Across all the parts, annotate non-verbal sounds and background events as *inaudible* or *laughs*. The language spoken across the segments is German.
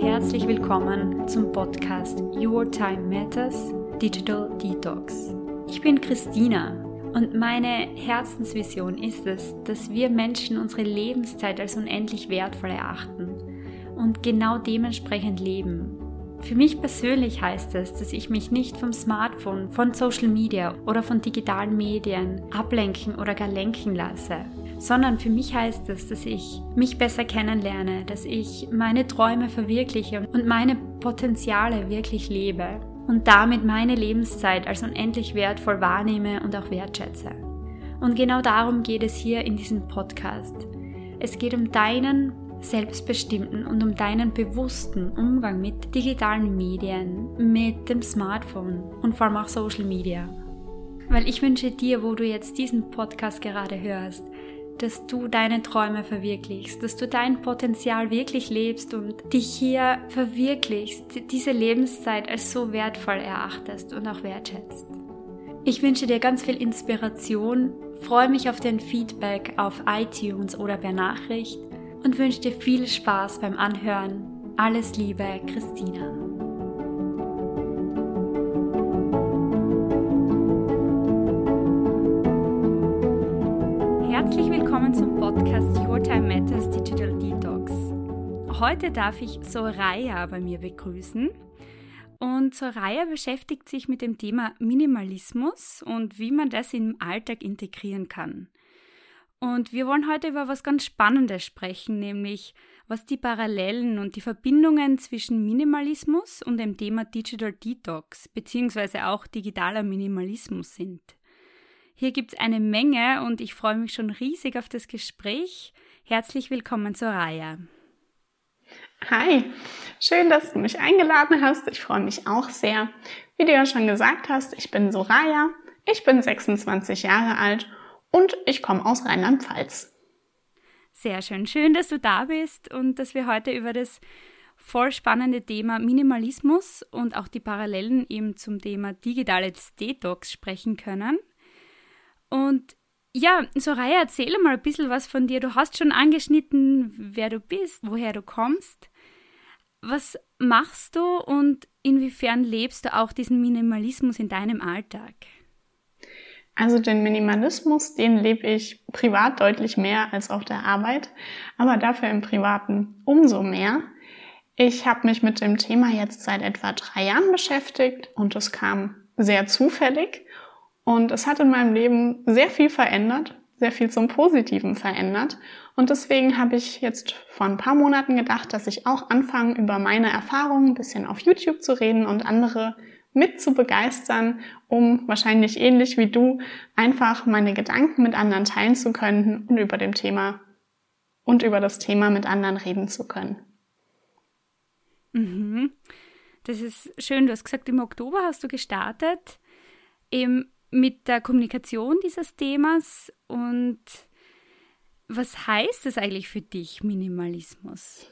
herzlich willkommen zum Podcast Your Time Matters Digital Detox. Ich bin Christina und meine Herzensvision ist es, dass wir Menschen unsere Lebenszeit als unendlich wertvoll erachten und genau dementsprechend leben. Für mich persönlich heißt es, dass ich mich nicht vom Smartphone, von Social Media oder von digitalen Medien ablenken oder gar lenken lasse, sondern für mich heißt es, dass ich mich besser kennenlerne, dass ich meine Träume verwirkliche und meine Potenziale wirklich lebe und damit meine Lebenszeit als unendlich wertvoll wahrnehme und auch wertschätze. Und genau darum geht es hier in diesem Podcast. Es geht um deinen selbstbestimmten und um deinen bewussten Umgang mit digitalen Medien, mit dem Smartphone und vor allem auch Social Media. Weil ich wünsche dir, wo du jetzt diesen Podcast gerade hörst, dass du deine Träume verwirklichst, dass du dein Potenzial wirklich lebst und dich hier verwirklichst, diese Lebenszeit als so wertvoll erachtest und auch wertschätzt. Ich wünsche dir ganz viel Inspiration, freue mich auf dein Feedback auf iTunes oder per Nachricht und wünsche dir viel Spaß beim Anhören. Alles Liebe, Christina. Herzlich willkommen zum Podcast Your Time Matters Digital Detox. Heute darf ich Soraya bei mir begrüßen. Und Soraya beschäftigt sich mit dem Thema Minimalismus und wie man das im Alltag integrieren kann. Und wir wollen heute über was ganz Spannendes sprechen, nämlich was die Parallelen und die Verbindungen zwischen Minimalismus und dem Thema Digital Detox beziehungsweise auch digitaler Minimalismus sind. Hier gibt es eine Menge und ich freue mich schon riesig auf das Gespräch. Herzlich willkommen Soraya. Hi, schön, dass du mich eingeladen hast. Ich freue mich auch sehr. Wie du ja schon gesagt hast, ich bin Soraya, ich bin 26 Jahre alt und ich komme aus Rheinland-Pfalz. Sehr schön. Schön, dass du da bist und dass wir heute über das voll spannende Thema Minimalismus und auch die Parallelen eben zum Thema digitales Detox sprechen können. Und ja, Soraya, erzähle mal ein bisschen was von dir. Du hast schon angeschnitten, wer du bist, woher du kommst. Was machst du und inwiefern lebst du auch diesen Minimalismus in deinem Alltag? Also den Minimalismus, den lebe ich privat deutlich mehr als auf der Arbeit, aber dafür im Privaten umso mehr. Ich habe mich mit dem Thema jetzt seit etwa drei Jahren beschäftigt und es kam sehr zufällig und es hat in meinem Leben sehr viel verändert, sehr viel zum Positiven verändert. Und deswegen habe ich jetzt vor ein paar Monaten gedacht, dass ich auch anfange, über meine Erfahrungen ein bisschen auf YouTube zu reden und andere mit zu begeistern, um wahrscheinlich ähnlich wie du einfach meine Gedanken mit anderen teilen zu können und über dem Thema und über das Thema mit anderen reden zu können. Mhm. Das ist schön. Du hast gesagt, im Oktober hast du gestartet eben mit der Kommunikation dieses Themas. Und was heißt es eigentlich für dich, Minimalismus?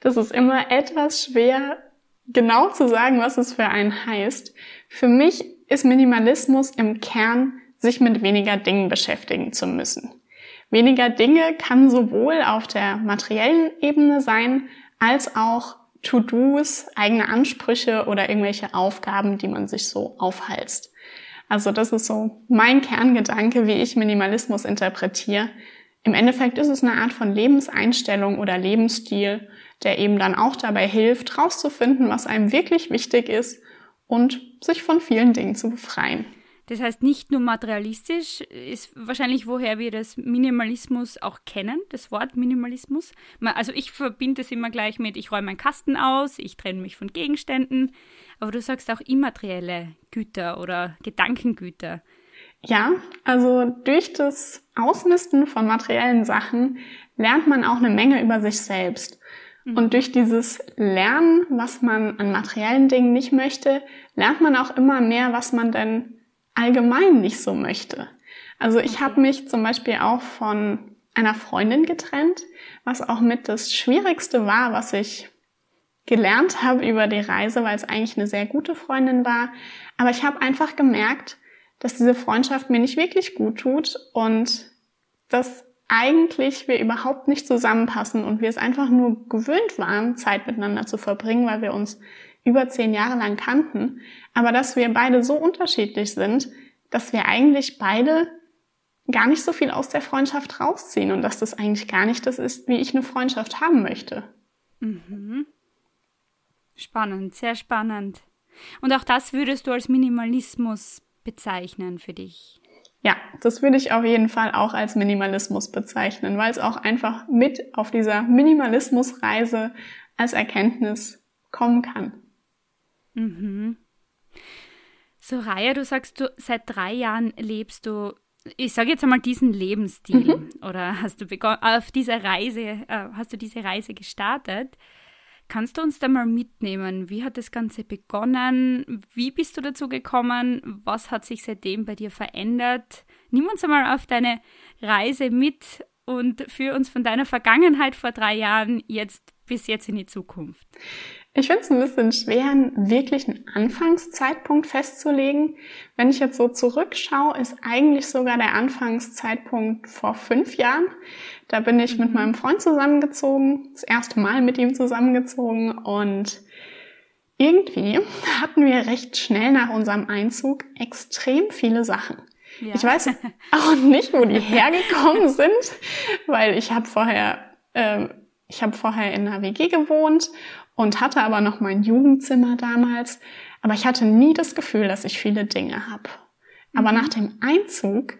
Das ist immer etwas schwer genau zu sagen, was es für einen heißt. Für mich ist Minimalismus im Kern, sich mit weniger Dingen beschäftigen zu müssen. Weniger Dinge kann sowohl auf der materiellen Ebene sein, als auch To-Dos, eigene Ansprüche oder irgendwelche Aufgaben, die man sich so aufhalst. Also das ist so mein Kerngedanke, wie ich Minimalismus interpretiere. Im Endeffekt ist es eine Art von Lebenseinstellung oder Lebensstil, der eben dann auch dabei hilft, rauszufinden, was einem wirklich wichtig ist und sich von vielen Dingen zu befreien. Das heißt, nicht nur materialistisch ist wahrscheinlich, woher wir das Minimalismus auch kennen, das Wort Minimalismus. Also ich verbinde es immer gleich mit, ich räume meinen Kasten aus, ich trenne mich von Gegenständen, aber du sagst auch immaterielle Güter oder Gedankengüter. Ja, also durch das Ausmisten von materiellen Sachen lernt man auch eine Menge über sich selbst. Mhm. Und durch dieses Lernen, was man an materiellen Dingen nicht möchte, lernt man auch immer mehr, was man denn allgemein nicht so möchte. Also ich habe mich zum Beispiel auch von einer Freundin getrennt, was auch mit das Schwierigste war, was ich gelernt habe über die Reise, weil es eigentlich eine sehr gute Freundin war. Aber ich habe einfach gemerkt, dass diese Freundschaft mir nicht wirklich gut tut und dass eigentlich wir überhaupt nicht zusammenpassen und wir es einfach nur gewöhnt waren, Zeit miteinander zu verbringen, weil wir uns über zehn Jahre lang kannten, aber dass wir beide so unterschiedlich sind, dass wir eigentlich beide gar nicht so viel aus der Freundschaft rausziehen und dass das eigentlich gar nicht das ist, wie ich eine Freundschaft haben möchte. Mhm. Spannend, sehr spannend. Und auch das würdest du als Minimalismus bezeichnen für dich? Ja, das würde ich auf jeden Fall auch als Minimalismus bezeichnen, weil es auch einfach mit auf dieser Minimalismusreise als Erkenntnis kommen kann. Mhm. So, Raya, du sagst, du seit drei Jahren lebst du, ich sage jetzt einmal diesen Lebensstil mhm. oder hast du begonnen, auf dieser Reise, äh, hast du diese Reise gestartet? Kannst du uns da mal mitnehmen? Wie hat das Ganze begonnen? Wie bist du dazu gekommen? Was hat sich seitdem bei dir verändert? Nimm uns einmal auf deine Reise mit und führ uns von deiner Vergangenheit vor drei Jahren jetzt bis jetzt in die Zukunft. Ich finde es ein bisschen schwer, einen wirklichen Anfangszeitpunkt festzulegen. Wenn ich jetzt so zurückschaue, ist eigentlich sogar der Anfangszeitpunkt vor fünf Jahren. Da bin ich mit mhm. meinem Freund zusammengezogen, das erste Mal mit ihm zusammengezogen und irgendwie *laughs* hatten wir recht schnell nach unserem Einzug extrem viele Sachen. Ja. Ich weiß *laughs* auch nicht, wo die hergekommen sind, weil ich habe vorher, äh, ich habe vorher in einer WG gewohnt und hatte aber noch mein Jugendzimmer damals. Aber ich hatte nie das Gefühl, dass ich viele Dinge habe. Aber mhm. nach dem Einzug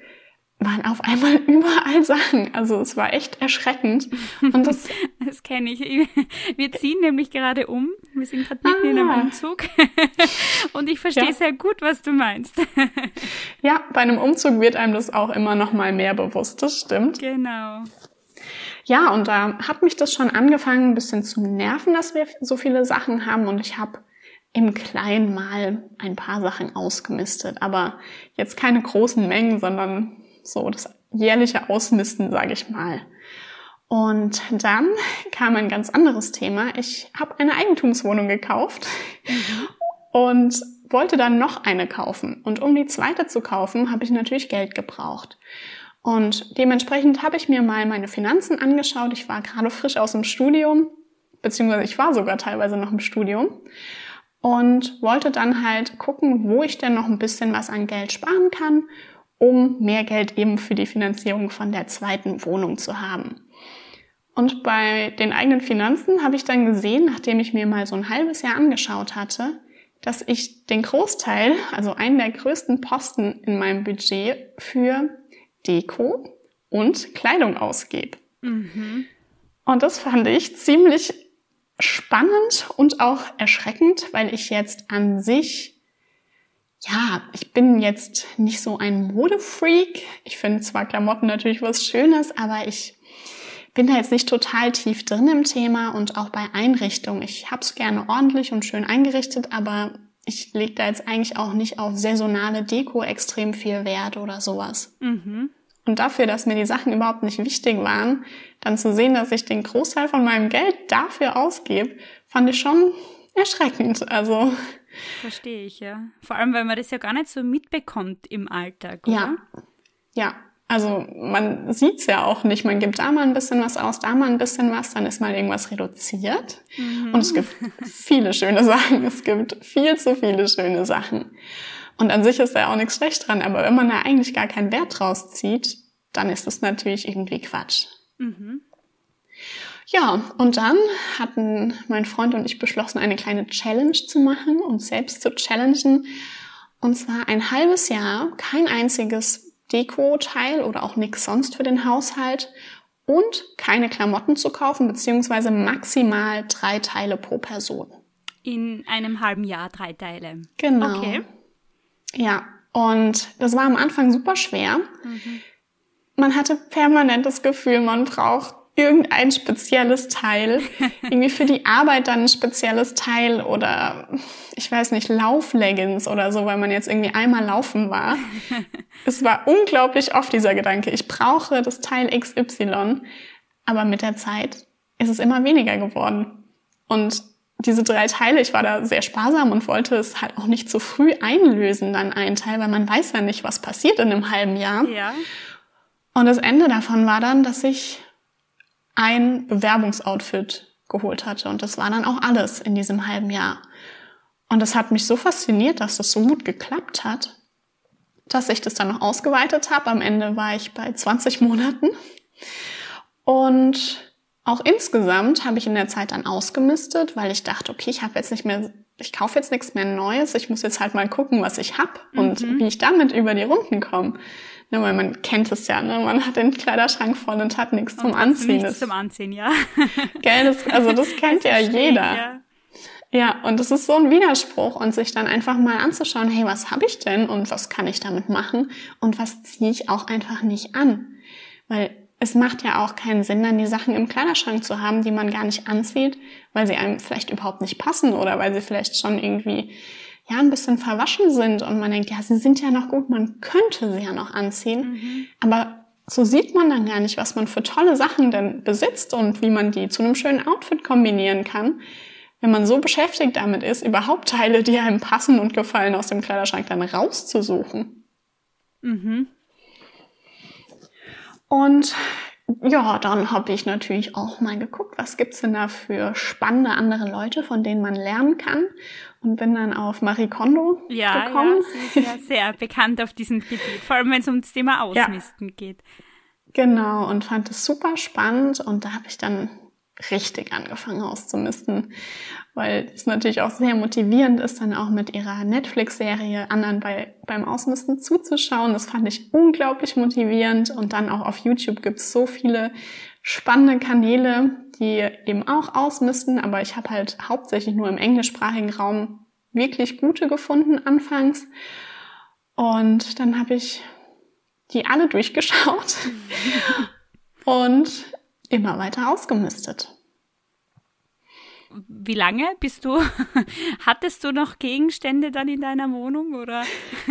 waren auf einmal *laughs* überall Sachen. Also es war echt erschreckend. Und das, *laughs* das kenne ich. Wir ziehen nämlich gerade um. Wir sind gerade mitten ah. in einem ah. Umzug. *laughs* Und ich verstehe ja. sehr gut, was du meinst. Ja, bei einem Umzug wird einem das auch immer noch mal mehr bewusst. Das stimmt. Genau. Ja, und da hat mich das schon angefangen, ein bisschen zu nerven, dass wir so viele Sachen haben. Und ich habe im Kleinen mal ein paar Sachen ausgemistet, aber jetzt keine großen Mengen, sondern so das jährliche Ausmisten, sage ich mal. Und dann kam ein ganz anderes Thema. Ich habe eine Eigentumswohnung gekauft mhm. und wollte dann noch eine kaufen. Und um die zweite zu kaufen, habe ich natürlich Geld gebraucht. Und dementsprechend habe ich mir mal meine Finanzen angeschaut. Ich war gerade frisch aus dem Studium, beziehungsweise ich war sogar teilweise noch im Studium und wollte dann halt gucken, wo ich denn noch ein bisschen was an Geld sparen kann, um mehr Geld eben für die Finanzierung von der zweiten Wohnung zu haben. Und bei den eigenen Finanzen habe ich dann gesehen, nachdem ich mir mal so ein halbes Jahr angeschaut hatte, dass ich den Großteil, also einen der größten Posten in meinem Budget für Deko und Kleidung ausgebe. Mhm. Und das fand ich ziemlich spannend und auch erschreckend, weil ich jetzt an sich, ja, ich bin jetzt nicht so ein Modefreak. Ich finde zwar Klamotten natürlich was Schönes, aber ich bin da jetzt nicht total tief drin im Thema und auch bei Einrichtung. Ich habe es gerne ordentlich und schön eingerichtet, aber ich lege da jetzt eigentlich auch nicht auf saisonale Deko extrem viel Wert oder sowas. Mhm. Und dafür, dass mir die Sachen überhaupt nicht wichtig waren, dann zu sehen, dass ich den Großteil von meinem Geld dafür ausgebe, fand ich schon erschreckend. Also. Verstehe ich, ja. Vor allem, weil man das ja gar nicht so mitbekommt im Alltag, oder? Ja. Ja. Also man sieht's ja auch nicht. Man gibt da mal ein bisschen was aus, da mal ein bisschen was, dann ist mal irgendwas reduziert. Mhm. Und es gibt viele schöne Sachen. Es gibt viel zu viele schöne Sachen. Und an sich ist da auch nichts schlecht dran, aber wenn man da eigentlich gar keinen Wert draus zieht, dann ist das natürlich irgendwie Quatsch. Mhm. Ja, und dann hatten mein Freund und ich beschlossen, eine kleine Challenge zu machen, uns selbst zu challengen. Und zwar ein halbes Jahr kein einziges Deko-Teil oder auch nichts sonst für den Haushalt und keine Klamotten zu kaufen, beziehungsweise maximal drei Teile pro Person. In einem halben Jahr drei Teile. Genau. Okay. Ja, und das war am Anfang super schwer. Mhm. Man hatte permanent das Gefühl, man braucht irgendein spezielles Teil. *laughs* Irgendwie für die Arbeit dann ein spezielles Teil oder ich weiß nicht, Laufleggings oder so, weil man jetzt irgendwie einmal laufen war. *laughs* es war unglaublich oft dieser Gedanke, ich brauche das Teil XY. Aber mit der Zeit ist es immer weniger geworden. Und diese drei Teile, ich war da sehr sparsam und wollte es halt auch nicht zu früh einlösen, dann einen Teil, weil man weiß ja nicht, was passiert in einem halben Jahr. Ja. Und das Ende davon war dann, dass ich ein Bewerbungsoutfit geholt hatte. Und das war dann auch alles in diesem halben Jahr. Und das hat mich so fasziniert, dass das so gut geklappt hat, dass ich das dann noch ausgeweitet habe. Am Ende war ich bei 20 Monaten. Und auch insgesamt habe ich in der Zeit dann ausgemistet, weil ich dachte, okay, ich habe jetzt nicht mehr, ich kaufe jetzt nichts mehr Neues, ich muss jetzt halt mal gucken, was ich habe und mhm. wie ich damit über die Runden komme. Ne, weil man kennt es ja, ne? man hat den Kleiderschrank voll und hat nichts zum Anziehen. Nichts zum Anziehen, ja. *laughs* Gell, das, also das *laughs* kennt das ja jeder. Ja. ja, und das ist so ein Widerspruch und sich dann einfach mal anzuschauen, hey, was habe ich denn und was kann ich damit machen und was ziehe ich auch einfach nicht an. Weil es macht ja auch keinen Sinn, dann die Sachen im Kleiderschrank zu haben, die man gar nicht anzieht, weil sie einem vielleicht überhaupt nicht passen oder weil sie vielleicht schon irgendwie ja ein bisschen verwaschen sind und man denkt, ja, sie sind ja noch gut, man könnte sie ja noch anziehen. Mhm. Aber so sieht man dann gar nicht, was man für tolle Sachen denn besitzt und wie man die zu einem schönen Outfit kombinieren kann. Wenn man so beschäftigt damit ist, überhaupt Teile, die einem passen und gefallen, aus dem Kleiderschrank dann rauszusuchen. Mhm. Und ja, dann habe ich natürlich auch mal geguckt, was gibt's denn da für spannende andere Leute, von denen man lernen kann und bin dann auf Marie Kondo ja, gekommen. Ja, sie ist ja *laughs* sehr bekannt auf diesem Gebiet, vor allem wenn es ums Thema Ausmisten ja. geht. Genau, und fand es super spannend und da habe ich dann richtig angefangen auszumisten, weil es natürlich auch sehr motivierend ist, dann auch mit ihrer Netflix-Serie anderen bei, beim Ausmisten zuzuschauen. Das fand ich unglaublich motivierend und dann auch auf YouTube gibt es so viele spannende Kanäle, die eben auch ausmisten, aber ich habe halt hauptsächlich nur im englischsprachigen Raum wirklich gute gefunden anfangs. Und dann habe ich die alle durchgeschaut *laughs* und immer weiter ausgemistet wie lange bist du, *laughs* hattest du noch Gegenstände dann in deiner Wohnung oder? *laughs*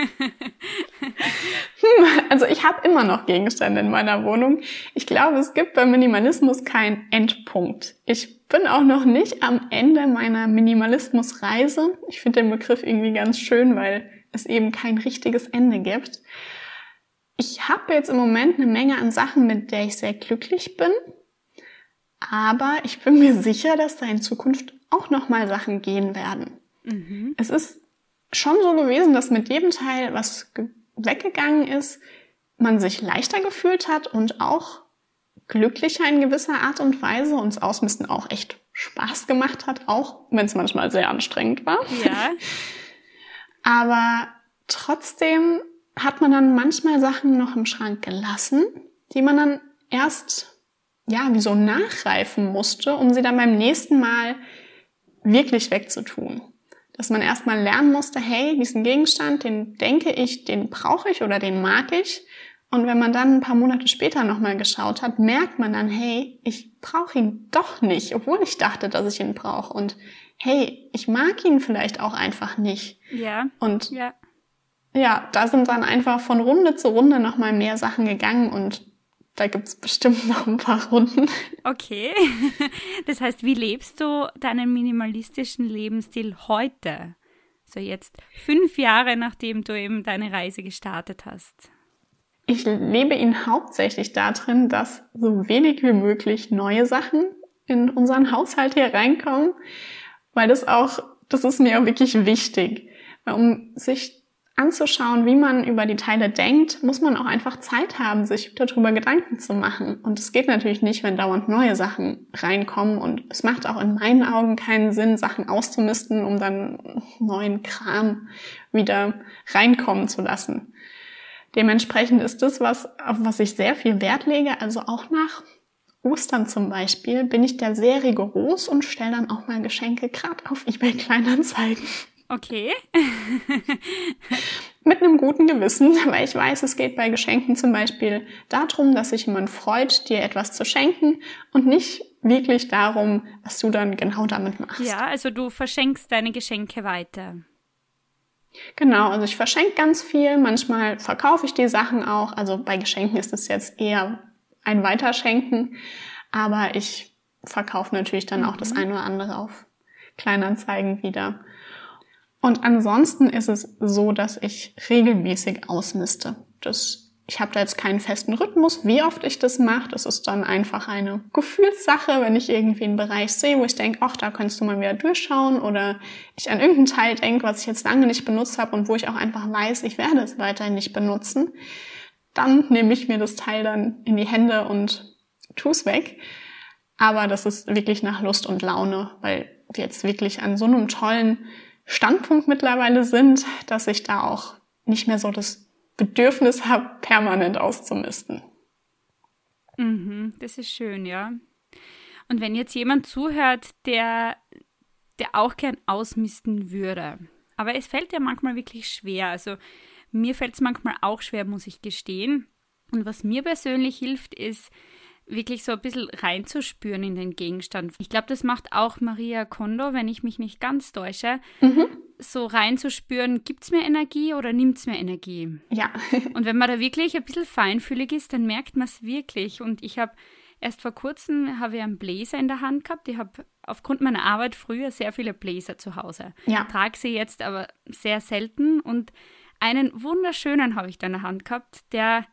hm, also ich habe immer noch Gegenstände in meiner Wohnung. Ich glaube, es gibt beim Minimalismus keinen Endpunkt. Ich bin auch noch nicht am Ende meiner Minimalismusreise. Ich finde den Begriff irgendwie ganz schön, weil es eben kein richtiges Ende gibt. Ich habe jetzt im Moment eine Menge an Sachen, mit der ich sehr glücklich bin. Aber ich bin mir sicher, dass da in Zukunft auch nochmal Sachen gehen werden. Mhm. Es ist schon so gewesen, dass mit jedem Teil, was weggegangen ist, man sich leichter gefühlt hat und auch glücklicher in gewisser Art und Weise und das Ausmisten auch echt Spaß gemacht hat, auch wenn es manchmal sehr anstrengend war. Ja. *laughs* Aber trotzdem hat man dann manchmal Sachen noch im Schrank gelassen, die man dann erst ja, wie so nachreifen musste, um sie dann beim nächsten Mal wirklich wegzutun. Dass man erstmal lernen musste, hey, diesen Gegenstand, den denke ich, den brauche ich oder den mag ich. Und wenn man dann ein paar Monate später nochmal geschaut hat, merkt man dann, hey, ich brauche ihn doch nicht, obwohl ich dachte, dass ich ihn brauche. Und hey, ich mag ihn vielleicht auch einfach nicht. Ja. Und ja. ja, da sind dann einfach von Runde zu Runde nochmal mehr Sachen gegangen und da gibt's bestimmt noch ein paar Runden. Okay. *laughs* Das heißt, wie lebst du deinen minimalistischen Lebensstil heute? So jetzt fünf Jahre, nachdem du eben deine Reise gestartet hast. Ich lebe ihn hauptsächlich darin, dass so wenig wie möglich neue Sachen in unseren Haushalt hier reinkommen, weil das auch, das ist mir auch wirklich wichtig. Um sich anzuschauen, wie man über die Teile denkt, muss man auch einfach Zeit haben, sich darüber Gedanken zu machen. Und es geht natürlich nicht, wenn dauernd neue Sachen reinkommen. Und es macht auch in meinen Augen keinen Sinn, Sachen auszumisten, um dann neuen Kram wieder reinkommen zu lassen. Dementsprechend ist das was, auf was ich sehr viel Wert lege. Also auch nach Ostern zum Beispiel bin ich da sehr rigoros und stelle dann auch mal Geschenke gerade auf eBay Kleinanzeigen. Okay. *laughs* Mit einem guten Gewissen, weil ich weiß, es geht bei Geschenken zum Beispiel darum, dass sich jemand freut, dir etwas zu schenken und nicht wirklich darum, was du dann genau damit machst. Ja, also du verschenkst deine Geschenke weiter. Genau, also ich verschenke ganz viel. Manchmal verkaufe ich die Sachen auch. Also bei Geschenken ist es jetzt eher ein Weiterschenken. Aber ich verkaufe natürlich dann auch das mhm. eine oder andere auf Kleinanzeigen wieder. Und ansonsten ist es so, dass ich regelmäßig ausmiste. Das ich habe da jetzt keinen festen Rhythmus, wie oft ich das mache. Das ist dann einfach eine Gefühlssache, wenn ich irgendwie einen Bereich sehe, wo ich denke, ach, da kannst du mal wieder durchschauen oder ich an irgendeinen Teil denke, was ich jetzt lange nicht benutzt habe und wo ich auch einfach weiß, ich werde es weiterhin nicht benutzen, dann nehme ich mir das Teil dann in die Hände und tue es weg. Aber das ist wirklich nach Lust und Laune, weil jetzt wirklich an so einem tollen Standpunkt mittlerweile sind, dass ich da auch nicht mehr so das Bedürfnis habe, permanent auszumisten. Mhm, das ist schön, ja. Und wenn jetzt jemand zuhört, der, der auch gern ausmisten würde, aber es fällt ja manchmal wirklich schwer. Also mir fällt es manchmal auch schwer, muss ich gestehen. Und was mir persönlich hilft, ist wirklich so ein bisschen reinzuspüren in den Gegenstand. Ich glaube, das macht auch Maria Kondo, wenn ich mich nicht ganz täusche. Mhm so reinzuspüren, gibt es mir Energie oder nimmt es mir Energie? Ja. *laughs* und wenn man da wirklich ein bisschen feinfühlig ist, dann merkt man es wirklich. Und ich habe erst vor kurzem habe ich einen Blazer in der Hand gehabt. Ich habe aufgrund meiner Arbeit früher sehr viele Blazer zu Hause. Ja. Trage sie jetzt aber sehr selten und einen wunderschönen habe ich da in der Hand gehabt, der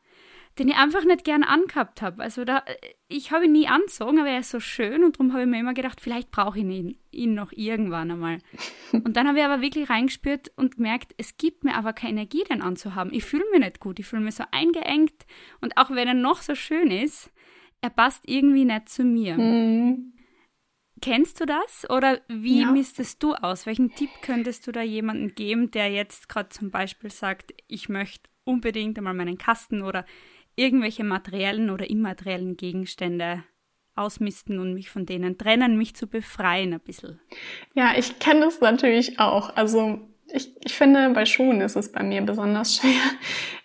den ich einfach nicht gern angehabt habe. Also da, ich habe ihn nie anzogen, aber er ist so schön und darum habe ich mir immer gedacht, vielleicht brauche ich ihn, ihn noch irgendwann einmal. *laughs* Und dann habe ich aber wirklich reingespürt und gemerkt, es gibt mir aber keine Energie, den anzuhaben. Ich fühle mich nicht gut, ich fühle mich so eingeengt und auch wenn er noch so schön ist, er passt irgendwie nicht zu mir. Mhm. Kennst du das oder wie ja. misstest du aus? Welchen Tipp könntest du da jemandem geben, der jetzt gerade zum Beispiel sagt, ich möchte unbedingt einmal meinen Kasten oder irgendwelche materiellen oder immateriellen Gegenstände ausmisten und mich von denen trennen, mich zu befreien ein bisschen. Ja, ich kenne das natürlich auch. Also ich, ich finde, bei Schuhen ist es bei mir besonders schwer. *laughs*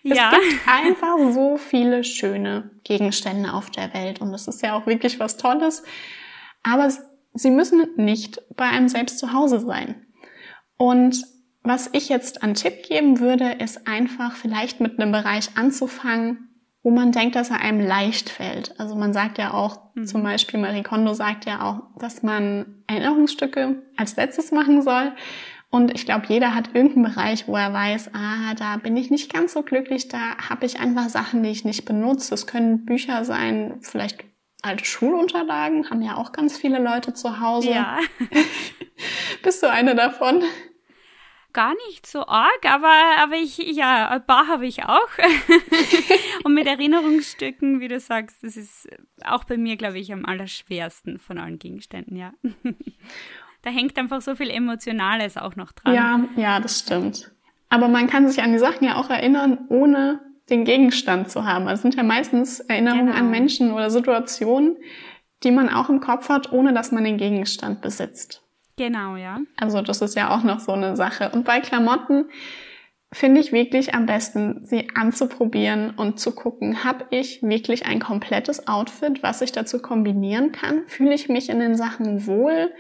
Es ja. gibt einfach so viele schöne Gegenstände auf der Welt und das ist ja auch wirklich was Tolles. Aber sie müssen nicht bei einem selbst zu Hause sein. Und was ich jetzt an Tipp geben würde, ist einfach vielleicht mit einem Bereich anzufangen, wo man denkt, dass er einem leicht fällt. Also man sagt ja auch, mhm. zum Beispiel Marie Kondo sagt ja auch, dass man Erinnerungsstücke als letztes machen soll. Und ich glaube, jeder hat irgendeinen Bereich, wo er weiß, ah, da bin ich nicht ganz so glücklich, da habe ich einfach Sachen, die ich nicht benutze. Das können Bücher sein, vielleicht alte Schulunterlagen, haben ja auch ganz viele Leute zu Hause. Ja. *laughs* Bist du eine davon? Gar nicht so arg, aber, aber ich, ja, ein paar habe ich auch. *laughs* und mit Erinnerungsstücken, wie du sagst, das ist auch bei mir, glaube ich, am allerschwersten von allen Gegenständen, ja. *laughs* da hängt einfach so viel Emotionales auch noch dran. Ja, ja, das stimmt. Aber man kann sich an die Sachen ja auch erinnern, ohne den Gegenstand zu haben. Also es sind ja meistens Erinnerungen genau. an Menschen oder Situationen, die man auch im Kopf hat, ohne dass man den Gegenstand besitzt. Genau, ja. Also das ist ja auch noch so eine Sache. Und bei Klamotten finde ich wirklich am besten, sie anzuprobieren und zu gucken, habe ich wirklich ein komplettes Outfit, was ich dazu kombinieren kann? Fühle ich mich in den Sachen wohl?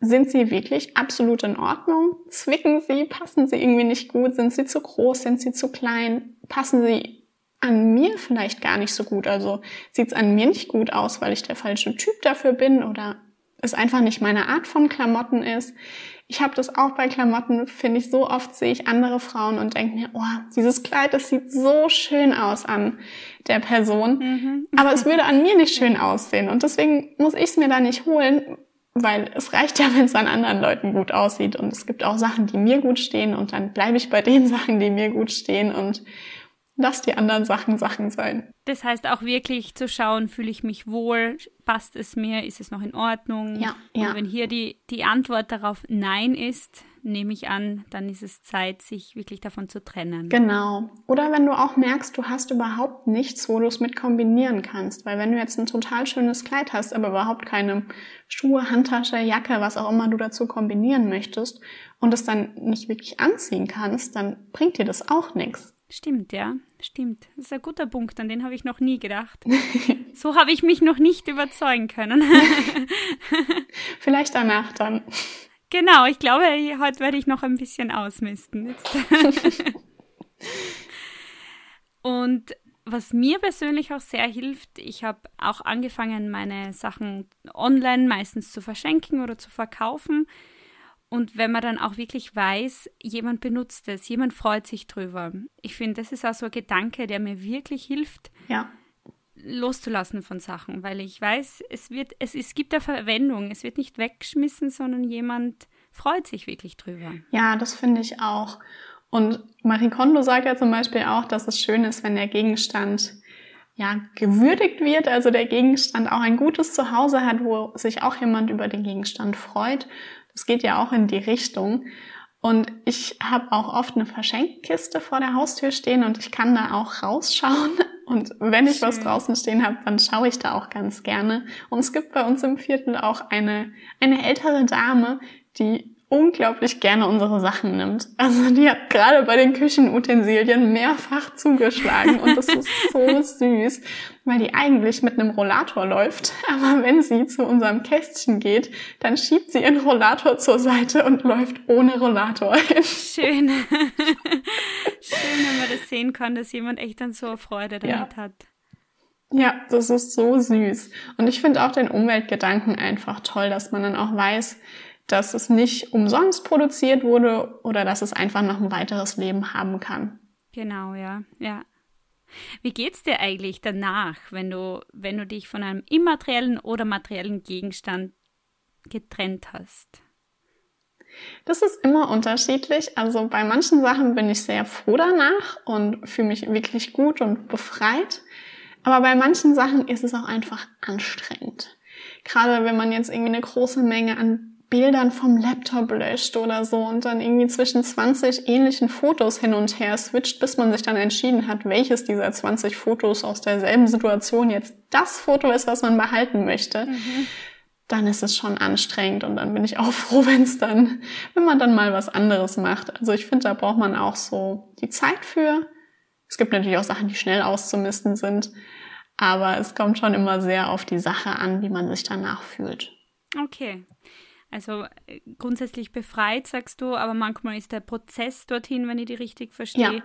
Sind sie wirklich absolut in Ordnung? Zwicken sie? Passen sie irgendwie nicht gut? Sind sie zu groß? Sind sie zu klein? Passen sie an mir vielleicht gar nicht so gut? Also sieht es an mir nicht gut aus, weil ich der falsche Typ dafür bin oder es einfach nicht meine Art von Klamotten ist. Ich habe das auch bei Klamotten, finde ich, so oft sehe ich andere Frauen und denke mir, oh, dieses Kleid, das sieht so schön aus an der Person, mhm. aber es *laughs* würde an mir nicht schön aussehen und deswegen muss ich es mir da nicht holen, weil es reicht ja, *laughs* wenn es an anderen Leuten gut aussieht und es gibt auch Sachen, die mir gut stehen und dann bleibe ich bei den *laughs* Sachen, die mir gut stehen und lass die anderen Sachen Sachen sein. Das heißt auch wirklich zu schauen, fühle ich mich wohl, passt es mir, ist es noch in Ordnung? Ja, ja. Und wenn hier die, die Antwort darauf Nein ist, nehme ich an, dann ist es Zeit, sich wirklich davon zu trennen. Genau. Oder wenn du auch merkst, du hast überhaupt nichts, wo du es mit kombinieren kannst. Weil wenn du jetzt ein total schönes Kleid hast, aber überhaupt keine Schuhe, Handtasche, Jacke, was auch immer du dazu kombinieren möchtest und es dann nicht wirklich anziehen kannst, dann bringt dir das auch nichts. Stimmt, ja, stimmt. Das ist ein guter Punkt, an den habe ich noch nie gedacht. *laughs* so habe ich mich noch nicht überzeugen können. *laughs* Vielleicht danach dann. Genau, ich glaube, heute werde ich noch ein bisschen ausmisten. *laughs* Und was mir persönlich auch sehr hilft, ich habe auch angefangen, meine Sachen online meistens zu verschenken oder zu verkaufen. Und wenn man dann auch wirklich weiß, jemand benutzt es, jemand freut sich drüber. Ich finde, das ist auch so ein Gedanke, der mir wirklich hilft, ja. loszulassen von Sachen, weil ich weiß, es wird, es, es gibt eine Verwendung, es wird nicht weggeschmissen, sondern jemand freut sich wirklich drüber. Ja, das finde ich auch. Und Marie Kondo sagt ja zum Beispiel auch, dass es schön ist, wenn der Gegenstand ja, gewürdigt wird, also der Gegenstand auch ein gutes Zuhause hat, wo sich auch jemand über den Gegenstand freut es geht ja auch in die Richtung. Und ich habe auch oft eine Verschenkkiste vor der Haustür stehen und ich kann da auch rausschauen. *laughs* Und wenn ich was draußen stehen habe, dann schaue ich da auch ganz gerne. Und es gibt bei uns im Viertel auch eine, eine ältere Dame, die unglaublich gerne unsere Sachen nimmt. Also die hat gerade bei den Küchenutensilien mehrfach zugeschlagen und das ist so *laughs* süß, weil die eigentlich mit einem Rollator läuft. Aber wenn sie zu unserem Kästchen geht, dann schiebt sie ihren Rollator zur Seite und läuft ohne Rollator hin. Schön. *laughs* Schön, wenn man das sehen kann, dass jemand echt dann so Freude damit ja. hat. Ja, das ist so süß. Und ich finde auch den Umweltgedanken einfach toll, dass man dann auch weiß, dass es nicht umsonst produziert wurde oder dass es einfach noch ein weiteres Leben haben kann. Genau, ja, ja. Wie geht's dir eigentlich danach, wenn du, wenn du dich von einem immateriellen oder materiellen Gegenstand getrennt hast? Das ist immer unterschiedlich. Also bei manchen Sachen bin ich sehr froh danach und fühle mich wirklich gut und befreit. Aber bei manchen Sachen ist es auch einfach anstrengend. Gerade wenn man jetzt irgendwie eine große Menge an Bildern vom Laptop löscht oder so und dann irgendwie zwischen 20 ähnlichen Fotos hin und her switcht, bis man sich dann entschieden hat, welches dieser 20 Fotos aus derselben Situation jetzt das Foto ist, was man behalten möchte. Mhm. Dann ist es schon anstrengend und dann bin ich auch *laughs* froh, wenn es dann, wenn man dann mal was anderes macht. Also ich finde, da braucht man auch so die Zeit für. Es gibt natürlich auch Sachen, die schnell auszumisten sind, aber es kommt schon immer sehr auf die Sache an, wie man sich danach fühlt. Okay. Also äh, grundsätzlich befreit, sagst du, aber manchmal ist der Prozess dorthin, wenn ich die richtig verstehe, ja.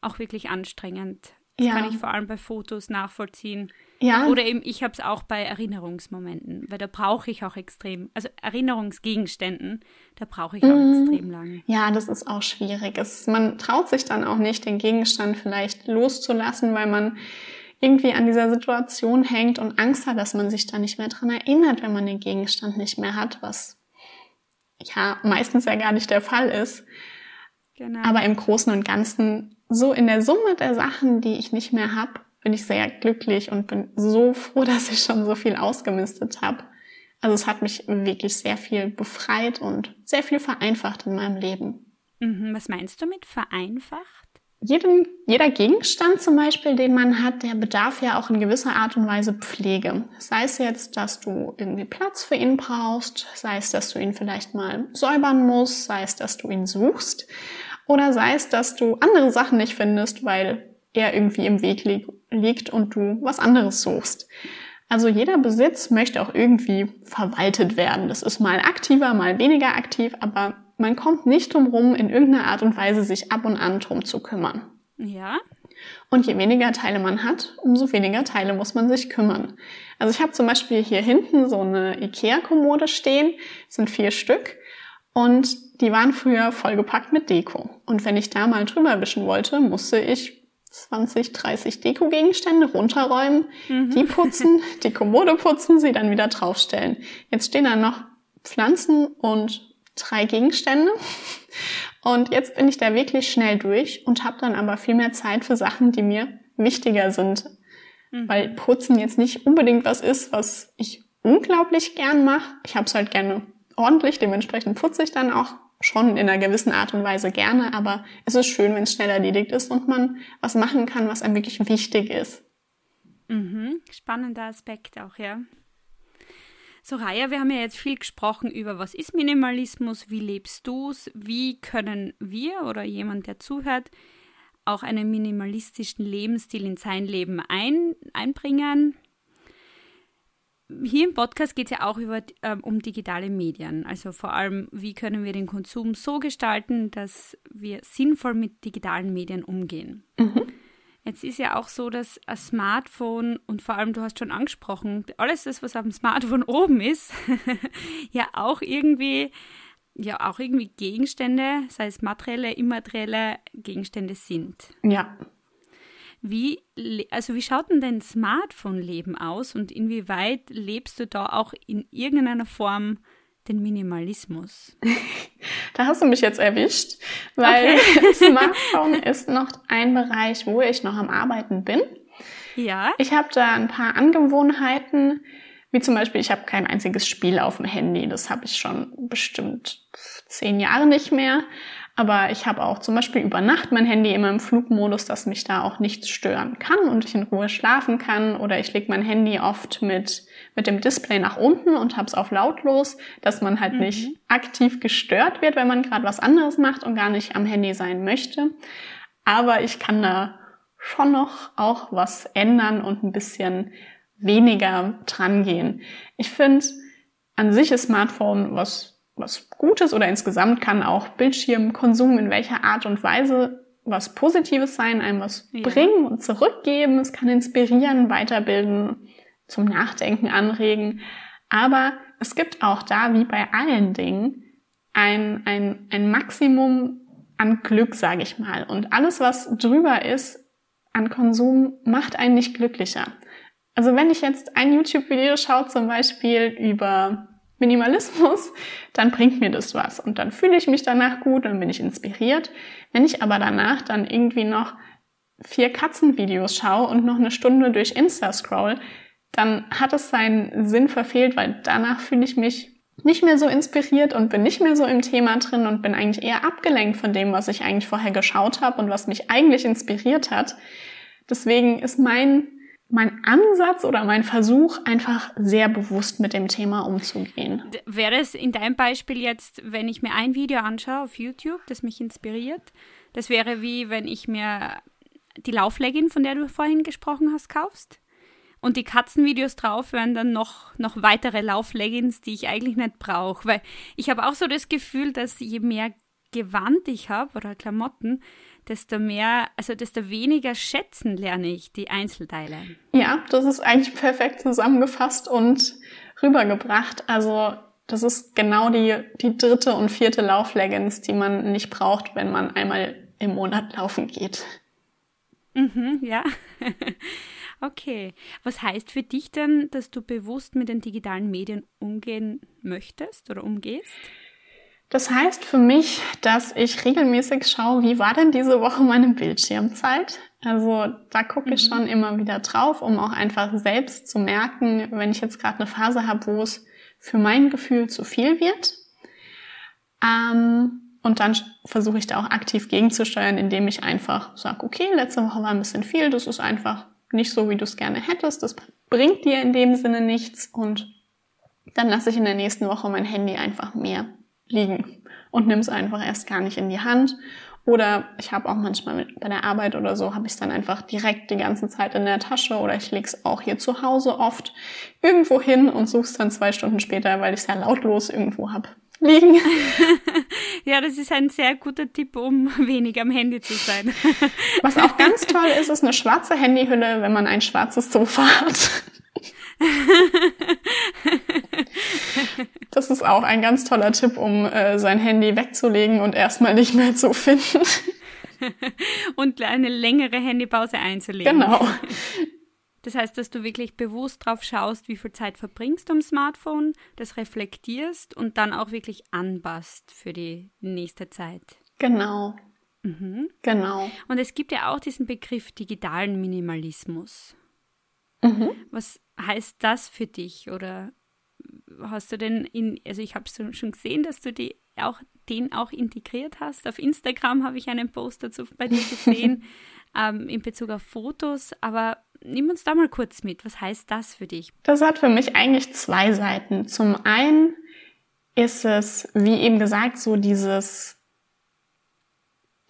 auch wirklich anstrengend. Das ja. kann ich vor allem bei Fotos nachvollziehen. Ja. Oder eben, ich habe es auch bei Erinnerungsmomenten, weil da brauche ich auch extrem, also Erinnerungsgegenständen, da brauche ich auch mhm. extrem lange. Ja, das ist auch schwierig. Es, man traut sich dann auch nicht, den Gegenstand vielleicht loszulassen, weil man irgendwie an dieser Situation hängt und Angst hat, dass man sich da nicht mehr dran erinnert, wenn man den Gegenstand nicht mehr hat, was ja meistens ja gar nicht der Fall ist. Genau. Aber im Großen und Ganzen, so in der Summe der Sachen, die ich nicht mehr habe, bin ich sehr glücklich und bin so froh, *laughs* dass ich schon so viel ausgemistet habe. Also es hat mich wirklich sehr viel befreit und sehr viel vereinfacht in meinem Leben. Mhm, was meinst du mit vereinfacht? Jedem, jeder Gegenstand zum Beispiel, den man hat, der bedarf ja auch in gewisser Art und Weise Pflege. Sei es jetzt, dass du irgendwie Platz für ihn brauchst, sei es, dass du ihn vielleicht mal säubern musst, sei es, dass du ihn suchst, oder sei es, dass du andere Sachen nicht findest, weil er irgendwie im Weg li liegt und du was anderes suchst. Also jeder Besitz möchte auch irgendwie verwaltet werden. Das ist mal aktiver, mal weniger aktiv, aber man kommt nicht drum rum, in irgendeiner Art und Weise sich ab und an drum zu kümmern. Ja. Und je weniger Teile man hat, umso weniger Teile muss man sich kümmern. Also ich habe zum Beispiel hier hinten so eine Ikea-Kommode stehen, das sind vier Stück. Und die waren früher vollgepackt mit Deko. Und wenn ich da mal drüber wischen wollte, musste ich 20, 30 Deko-Gegenstände runterräumen, mhm. die putzen, *laughs* die Kommode putzen, sie dann wieder draufstellen. Jetzt stehen da noch Pflanzen und drei Gegenstände. Und jetzt bin ich da wirklich schnell durch und habe dann aber viel mehr Zeit für Sachen, die mir wichtiger sind. Mhm. Weil Putzen jetzt nicht unbedingt was ist, was ich unglaublich gern mache. Ich habe es halt gerne ordentlich, dementsprechend putze ich dann auch schon in einer gewissen Art und Weise gerne, aber es ist schön, wenn es schnell erledigt ist und man was machen kann, was einem wirklich wichtig ist. Mhm. Spannender Aspekt auch, ja. Soraya, wir haben ja jetzt viel gesprochen über, was ist Minimalismus, wie lebst du es, wie können wir oder jemand, der zuhört, auch einen minimalistischen Lebensstil in sein Leben ein, einbringen. Hier im Podcast geht es ja auch über, äh, um digitale Medien. Also vor allem, wie können wir den Konsum so gestalten, dass wir sinnvoll mit digitalen Medien umgehen. Mhm. Jetzt ist ja auch so, dass ein Smartphone und vor allem, du hast schon angesprochen, alles das, was auf dem Smartphone *laughs* oben ist, *laughs* ja auch irgendwie ja auch irgendwie Gegenstände, sei es materielle, immaterielle Gegenstände sind. Ja. Wie, also wie schaut denn dein Smartphone-Leben aus und inwieweit lebst du da auch in irgendeiner Form den Minimalismus? *laughs* Da hast du mich jetzt erwischt, weil okay. *laughs* Smartphone *laughs* ist noch ein Bereich, wo ich noch am Arbeiten bin. Ja. Ich habe da ein paar Angewohnheiten, wie zum Beispiel, ich habe kein einziges Spiel auf dem Handy. Das habe ich schon bestimmt zehn Jahre nicht mehr. Aber ich habe auch zum Beispiel über Nacht mein Handy immer im Flugmodus, dass mich da auch nichts stören kann und ich in Ruhe schlafen kann. Oder ich lege mein Handy oft mit, mit dem Display nach unten und habe es auf lautlos, dass man halt mhm. nicht aktiv gestört wird, wenn man gerade was anderes macht und gar nicht am Handy sein möchte. Aber ich kann da schon noch auch was ändern und ein bisschen weniger dran gehen. Ich finde, an sich ist Smartphone was was Gutes oder insgesamt kann auch Bildschirmkonsum in welcher Art und Weise was Positives sein, einem was ja. bringen und zurückgeben. Es kann inspirieren, weiterbilden, zum Nachdenken anregen. Aber es gibt auch da, wie bei allen Dingen, ein, ein, ein Maximum an Glück, sage ich mal. Und alles, was drüber ist an Konsum, macht einen nicht glücklicher. Also wenn ich jetzt ein YouTube-Video schaue, zum Beispiel über Minimalismus, dann bringt mir das was und dann fühle ich mich danach gut, dann bin ich inspiriert. Wenn ich aber danach dann irgendwie noch vier Katzenvideos schaue und noch eine Stunde durch Insta scroll, dann hat es seinen Sinn verfehlt, weil danach fühle ich mich nicht mehr so inspiriert und bin nicht mehr so im Thema drin und bin eigentlich eher abgelenkt von dem, was ich eigentlich vorher geschaut habe und was mich eigentlich inspiriert hat. Deswegen ist mein mein Ansatz oder mein Versuch, einfach sehr bewusst mit dem Thema umzugehen. Wäre es in deinem Beispiel jetzt, wenn ich mir ein Video anschaue auf YouTube, das mich inspiriert, das wäre wie wenn ich mir die Laufleggin, von der du vorhin gesprochen hast, kaufst? Und die Katzenvideos drauf wären dann noch, noch weitere Laufleggings, die ich eigentlich nicht brauche. Weil ich habe auch so das Gefühl, dass je mehr Gewand ich habe oder Klamotten, desto mehr, also desto weniger schätzen lerne ich die Einzelteile. Ja, das ist eigentlich perfekt zusammengefasst und rübergebracht. Also das ist genau die, die dritte und vierte Laufleggings, die man nicht braucht, wenn man einmal im Monat laufen geht. Mhm, ja. *laughs* okay. Was heißt für dich denn, dass du bewusst mit den digitalen Medien umgehen möchtest oder umgehst? Das heißt für mich, dass ich regelmäßig schaue, wie war denn diese Woche meine Bildschirmzeit? Also da gucke ich mhm. schon immer wieder drauf, um auch einfach selbst zu merken, wenn ich jetzt gerade eine Phase habe, wo es für mein Gefühl zu viel wird. Ähm, und dann versuche ich da auch aktiv gegenzusteuern, indem ich einfach sage, okay, letzte Woche war ein bisschen viel, das ist einfach nicht so, wie du es gerne hättest, das bringt dir in dem Sinne nichts und dann lasse ich in der nächsten Woche mein Handy einfach mehr liegen und nimm es einfach erst gar nicht in die Hand. Oder ich habe auch manchmal mit, bei der Arbeit oder so, habe ich es dann einfach direkt die ganze Zeit in der Tasche oder ich lege es auch hier zu Hause oft irgendwo hin und suche es dann zwei Stunden später, weil ich es ja lautlos irgendwo habe liegen. *laughs* ja, das ist ein sehr guter Tipp, um *laughs* wenig am Handy zu sein. Was auch *laughs* ganz toll ist, ist eine schwarze Handyhülle, wenn man ein schwarzes Sofa hat. Das ist auch ein ganz toller Tipp, um äh, sein Handy wegzulegen und erstmal nicht mehr zu finden. und eine längere Handypause einzulegen. Genau. Das heißt, dass du wirklich bewusst drauf schaust, wie viel Zeit verbringst du am Smartphone, das reflektierst und dann auch wirklich anpasst für die nächste Zeit. Genau. Mhm. Genau. Und es gibt ja auch diesen Begriff digitalen Minimalismus. Mhm. Was heißt das für dich? Oder hast du denn in, also ich habe schon gesehen, dass du die auch, den auch integriert hast. Auf Instagram habe ich einen Post dazu bei dir gesehen *laughs* ähm, in Bezug auf Fotos, aber nimm uns da mal kurz mit. Was heißt das für dich? Das hat für mich eigentlich zwei Seiten. Zum einen ist es, wie eben gesagt, so dieses,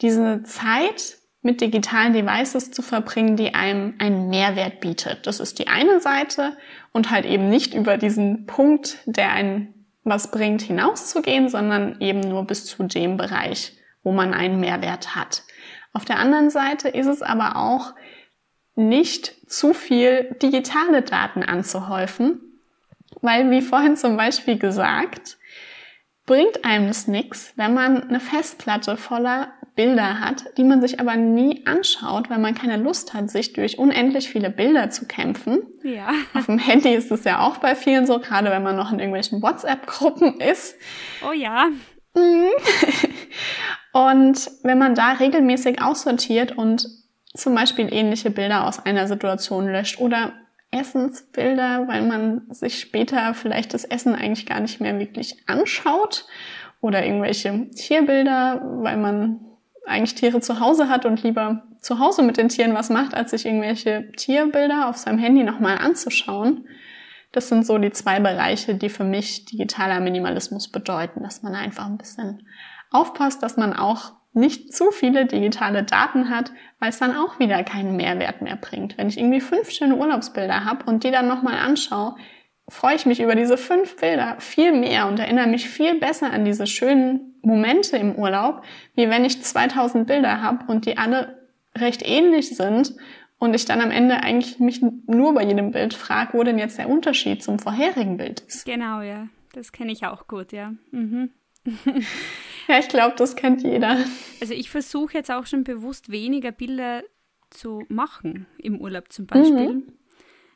diese Zeit, mit digitalen Devices zu verbringen, die einem einen Mehrwert bietet. Das ist die eine Seite und halt eben nicht über diesen Punkt, der einen was bringt, hinauszugehen, sondern eben nur bis zu dem Bereich, wo man einen Mehrwert hat. Auf der anderen Seite ist es aber auch nicht zu viel digitale Daten anzuhäufen, weil wie vorhin zum Beispiel gesagt, bringt einem das nichts, wenn man eine Festplatte voller Bilder hat, die man sich aber nie anschaut, weil man keine Lust hat, sich durch unendlich viele Bilder zu kämpfen. Ja. *laughs* Auf dem Handy ist es ja auch bei vielen so, gerade wenn man noch in irgendwelchen WhatsApp-Gruppen ist. Oh ja. Mhm. *laughs* Und wenn man da regelmäßig aussortiert und zum Beispiel ähnliche Bilder aus einer Situation löscht oder Essensbilder, weil man sich später vielleicht das Essen eigentlich gar nicht mehr wirklich anschaut oder irgendwelche Tierbilder, weil man eigentlich Tiere zu Hause hat und lieber zu Hause mit den Tieren was macht, als sich irgendwelche Tierbilder auf seinem Handy nochmal anzuschauen. Das sind so die zwei Bereiche, die für mich digitaler Minimalismus bedeuten, dass man einfach ein bisschen aufpasst, dass man auch nicht zu viele digitale Daten hat, weil es dann auch wieder keinen Mehrwert mehr bringt. Wenn ich irgendwie fünf schöne Urlaubsbilder habe und die dann nochmal anschaue, freue ich mich über diese fünf Bilder viel mehr und erinnere mich viel besser an diese schönen Momente im Urlaub, wie wenn ich 2000 Bilder habe und die alle recht ähnlich sind und ich dann am Ende eigentlich mich nur bei jedem Bild frage, wo denn jetzt der Unterschied zum vorherigen Bild ist. Genau, ja. Das kenne ich auch gut, ja. Mhm. *laughs* *laughs* ja, ich glaube, das kennt jeder. Also ich versuche jetzt auch schon bewusst weniger Bilder zu machen im Urlaub zum Beispiel. Mhm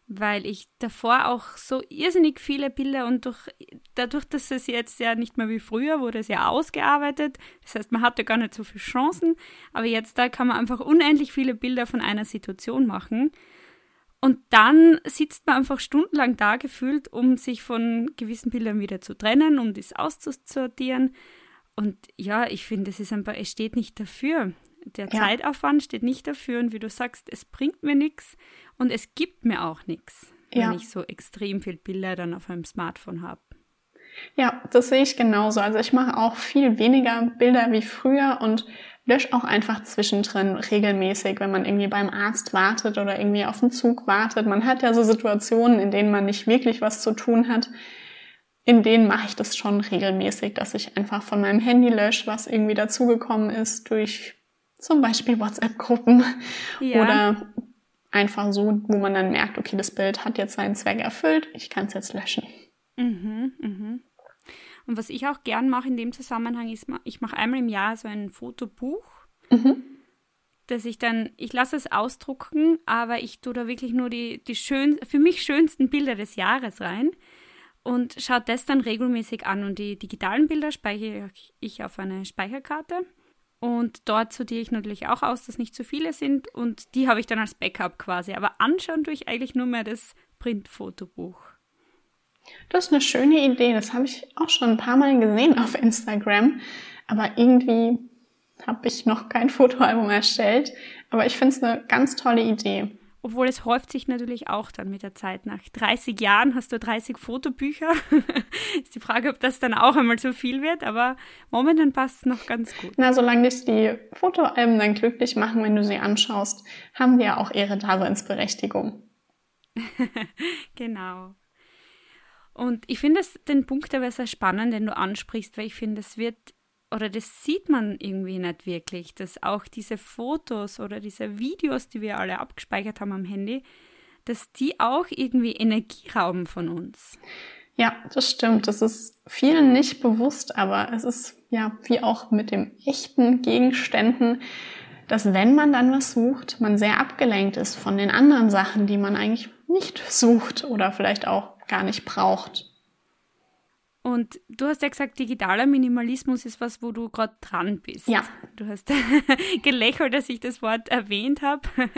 weil ich davor auch so irrsinnig viele Bilder und durch, dadurch, dass es jetzt ja nicht mehr wie früher wurde, es ja ausgearbeitet. Das heißt, man hatte gar nicht so viele Chancen, aber jetzt da kann man einfach unendlich viele Bilder von einer Situation machen. Und dann sitzt man einfach stundenlang da gefühlt, um sich von gewissen Bildern wieder zu trennen, um das auszusortieren. Und ja, ich finde, es ist einfach, es steht nicht dafür. Der ja. Zeitaufwand steht nicht dafür. Und wie du sagst, es bringt mir nichts. Und es gibt mir auch nichts, ja. wenn ich so extrem viel Bilder dann auf meinem Smartphone habe. Ja, das sehe ich genauso. Also ich mache auch viel weniger Bilder wie früher und lösche auch einfach zwischendrin regelmäßig, wenn man irgendwie beim Arzt wartet oder irgendwie auf den Zug wartet. Man hat ja so Situationen, in denen man nicht wirklich was zu tun hat. In denen mache ich das schon regelmäßig, dass ich einfach von meinem Handy lösche, was irgendwie dazugekommen ist durch zum Beispiel WhatsApp-Gruppen ja. oder einfach so, wo man dann merkt, okay, das Bild hat jetzt seinen Zweck erfüllt, ich kann es jetzt löschen. Mhm, mhm. Und was ich auch gern mache in dem Zusammenhang ist, ich mache einmal im Jahr so ein Fotobuch, mhm. dass ich dann, ich lasse es ausdrucken, aber ich tue da wirklich nur die, die schön, für mich schönsten Bilder des Jahres rein und schaue das dann regelmäßig an. Und die digitalen Bilder speichere ich auf eine Speicherkarte und dort sortiere ich natürlich auch aus, dass nicht zu viele sind und die habe ich dann als Backup quasi. Aber anschauen tue ich eigentlich nur mehr das Printfotobuch. Das ist eine schöne Idee. Das habe ich auch schon ein paar Mal gesehen auf Instagram. Aber irgendwie habe ich noch kein Fotoalbum erstellt. Aber ich finde es eine ganz tolle Idee. Obwohl es häuft sich natürlich auch dann mit der Zeit. Nach 30 Jahren hast du 30 Fotobücher. *laughs* ist die Frage, ob das dann auch einmal so viel wird, aber momentan passt es noch ganz gut. Na, solange dich die Fotoalben dann glücklich machen, wenn du sie anschaust, haben die ja auch ihre Daseinsberechtigung. *laughs* genau. Und ich finde den Punkt aber sehr spannend, den du ansprichst, weil ich finde, es wird oder das sieht man irgendwie nicht wirklich, dass auch diese Fotos oder diese Videos, die wir alle abgespeichert haben am Handy, dass die auch irgendwie Energie rauben von uns. Ja, das stimmt. Das ist vielen nicht bewusst, aber es ist ja wie auch mit den echten Gegenständen, dass wenn man dann was sucht, man sehr abgelenkt ist von den anderen Sachen, die man eigentlich nicht sucht oder vielleicht auch gar nicht braucht. Und du hast ja gesagt, digitaler Minimalismus ist was, wo du gerade dran bist. Ja. Du hast *laughs* gelächelt, dass ich das Wort erwähnt habe. *laughs*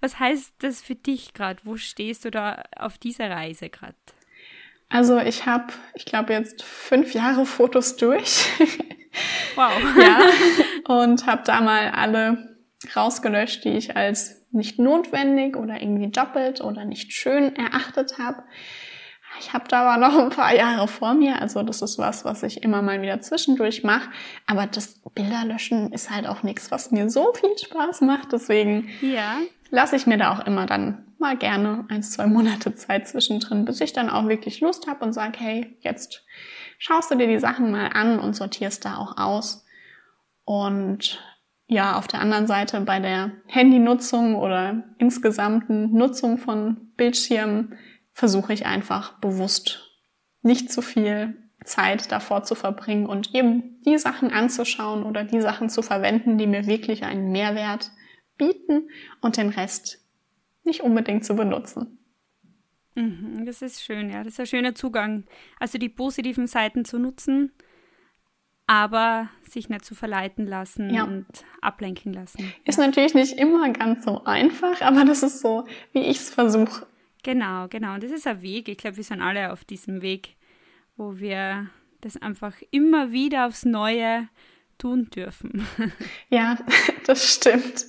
Was heißt das für dich gerade? Wo stehst du da auf dieser Reise gerade? Also ich habe, ich glaube jetzt fünf Jahre Fotos durch. *laughs* Wow. ja. Und habe da mal alle rausgelöscht, die ich als nicht notwendig oder irgendwie doppelt oder nicht schön erachtet habe. Ich habe da aber noch ein paar Jahre vor mir, also das ist was, was ich immer mal wieder zwischendurch mache. Aber das Bilderlöschen ist halt auch nichts, was mir so viel Spaß macht. Deswegen ja. lasse ich mir da auch immer dann mal gerne ein, zwei Monate Zeit zwischendrin, bis ich dann auch wirklich Lust habe und sage, hey, jetzt schaust du dir die Sachen mal an und sortierst da auch aus. Und ja, auf der anderen Seite bei der Handynutzung oder insgesamten Nutzung von Bildschirmen versuche ich einfach bewusst nicht zu viel Zeit davor zu verbringen und eben die Sachen anzuschauen oder die Sachen zu verwenden, die mir wirklich einen Mehrwert bieten und den Rest nicht unbedingt zu benutzen. Mhm, das ist schön, ja. Das ist ein schöner Zugang. Also die positiven Seiten zu nutzen, aber sich nicht zu verleiten lassen ja. und ablenken lassen. Ist ja. natürlich nicht immer ganz so einfach, aber das ist so, wie ich es versuche. Genau, genau. Und das ist ein Weg. Ich glaube, wir sind alle auf diesem Weg, wo wir das einfach immer wieder aufs Neue tun dürfen. Ja, *laughs* das stimmt.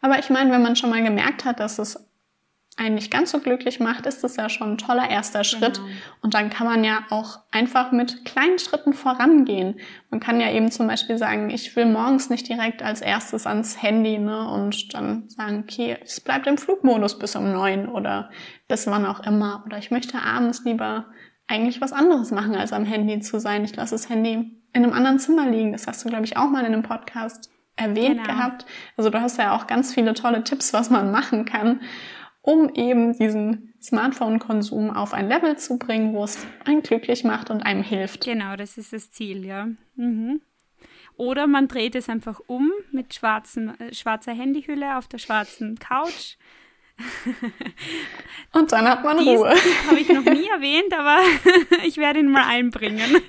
Aber ich meine, wenn man schon mal gemerkt hat, dass es einen nicht ganz so glücklich macht, ist das ja schon ein toller erster Schritt. Genau. Und dann kann man ja auch einfach mit kleinen Schritten vorangehen. Man kann ja eben zum Beispiel sagen, ich will morgens nicht direkt als erstes ans Handy, ne, und dann sagen, okay, es bleibt im Flugmodus bis um neun oder bis wann auch immer. Oder ich möchte abends lieber eigentlich was anderes machen, als am Handy zu sein. Ich lasse das Handy in einem anderen Zimmer liegen. Das hast du, glaube ich, auch mal in einem Podcast erwähnt genau. gehabt. Also du hast ja auch ganz viele tolle Tipps, was man machen kann, um eben diesen Smartphone-Konsum auf ein Level zu bringen, wo es einen glücklich macht und einem hilft. Genau, das ist das Ziel, ja. Mhm. Oder man dreht es einfach um mit schwarzen, äh, schwarzer Handyhülle auf der schwarzen Couch *laughs* Und dann hat man Ruhe. Den *laughs* habe ich noch nie erwähnt, aber *laughs* ich werde ihn mal einbringen.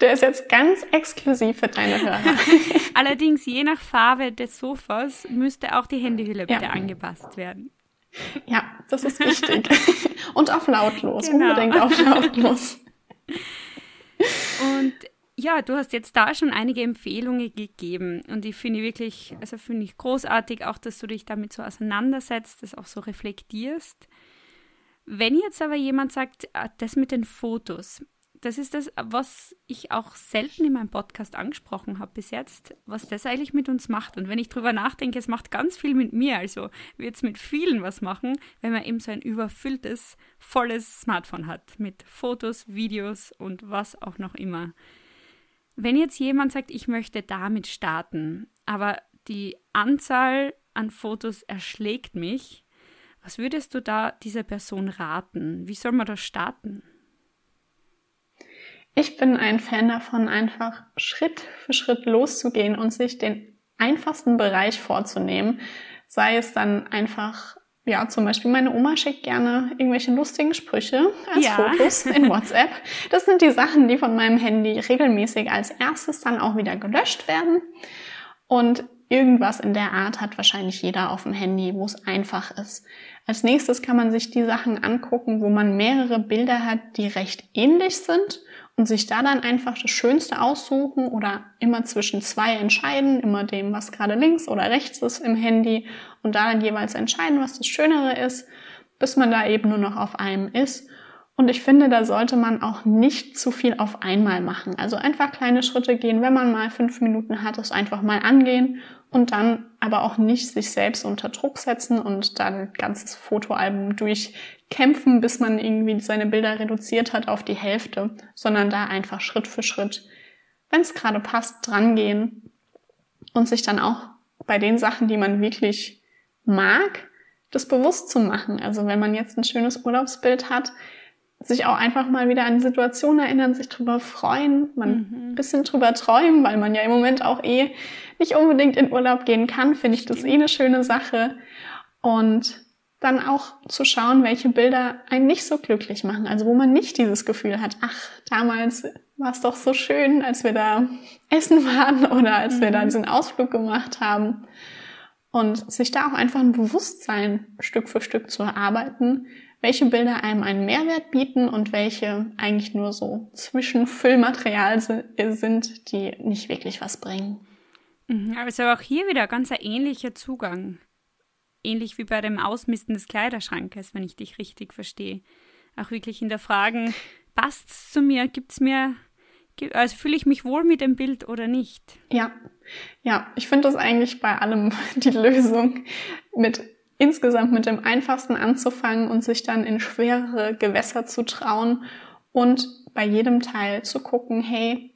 Der ist jetzt ganz exklusiv für deine Hörer. Allerdings, je nach Farbe des Sofas müsste auch die Handyhülle bitte ja. angepasst werden. Ja, das ist wichtig. *laughs* Und auf lautlos, genau. unbedingt auf lautlos. Und ja, du hast jetzt da schon einige Empfehlungen gegeben und ich finde wirklich, also finde ich großartig auch, dass du dich damit so auseinandersetzt, das auch so reflektierst. Wenn jetzt aber jemand sagt, ah, das mit den Fotos, das ist das, was ich auch selten in meinem Podcast angesprochen habe bis jetzt, was das eigentlich mit uns macht. Und wenn ich drüber nachdenke, es macht ganz viel mit mir. Also wird es mit vielen was machen, wenn man eben so ein überfülltes, volles Smartphone hat mit Fotos, Videos und was auch noch immer. Wenn jetzt jemand sagt, ich möchte damit starten, aber die Anzahl an Fotos erschlägt mich, was würdest du da dieser Person raten? Wie soll man da starten? Ich bin ein Fan davon, einfach Schritt für Schritt loszugehen und sich den einfachsten Bereich vorzunehmen. Sei es dann einfach ja, zum Beispiel meine Oma schickt gerne irgendwelche lustigen Sprüche als ja. Fotos in WhatsApp. Das sind die Sachen, die von meinem Handy regelmäßig als erstes dann auch wieder gelöscht werden. Und irgendwas in der Art hat wahrscheinlich jeder auf dem Handy, wo es einfach ist. Als nächstes kann man sich die Sachen angucken, wo man mehrere Bilder hat, die recht ähnlich sind und sich da dann einfach das Schönste aussuchen oder immer zwischen zwei entscheiden, immer dem, was gerade links oder rechts ist im Handy und da dann jeweils entscheiden, was das Schönere ist, bis man da eben nur noch auf einem ist. Und ich finde, da sollte man auch nicht zu viel auf einmal machen. Also einfach kleine Schritte gehen. Wenn man mal fünf Minuten hat, es einfach mal angehen und dann aber auch nicht sich selbst unter Druck setzen und dann ganzes Fotoalbum durchkämpfen, bis man irgendwie seine Bilder reduziert hat auf die Hälfte, sondern da einfach Schritt für Schritt, wenn es gerade passt, drangehen und sich dann auch bei den Sachen, die man wirklich mag, das bewusst zu machen. Also wenn man jetzt ein schönes Urlaubsbild hat, sich auch einfach mal wieder an die Situation erinnern, sich drüber freuen, man mhm. ein bisschen drüber träumen, weil man ja im Moment auch eh nicht unbedingt in Urlaub gehen kann, finde ich das eh eine schöne Sache. Und dann auch zu schauen, welche Bilder einen nicht so glücklich machen. Also wo man nicht dieses Gefühl hat, ach, damals war es doch so schön, als wir da essen waren *laughs* oder als mhm. wir da mhm. diesen Ausflug gemacht haben. Und sich da auch einfach ein Bewusstsein Stück für Stück zu erarbeiten, welche Bilder einem einen Mehrwert bieten und welche eigentlich nur so Zwischenfüllmaterial sind, die nicht wirklich was bringen. Mhm, also auch hier wieder ganz ein ähnlicher Zugang. Ähnlich wie bei dem Ausmisten des Kleiderschrankes, wenn ich dich richtig verstehe. Auch wirklich in der Frage, passt es zu mir? Gibt es mir, also fühle ich mich wohl mit dem Bild oder nicht? Ja, ja, ich finde das eigentlich bei allem *laughs* die Lösung, mit insgesamt mit dem einfachsten anzufangen und sich dann in schwerere Gewässer zu trauen und bei jedem Teil zu gucken, hey,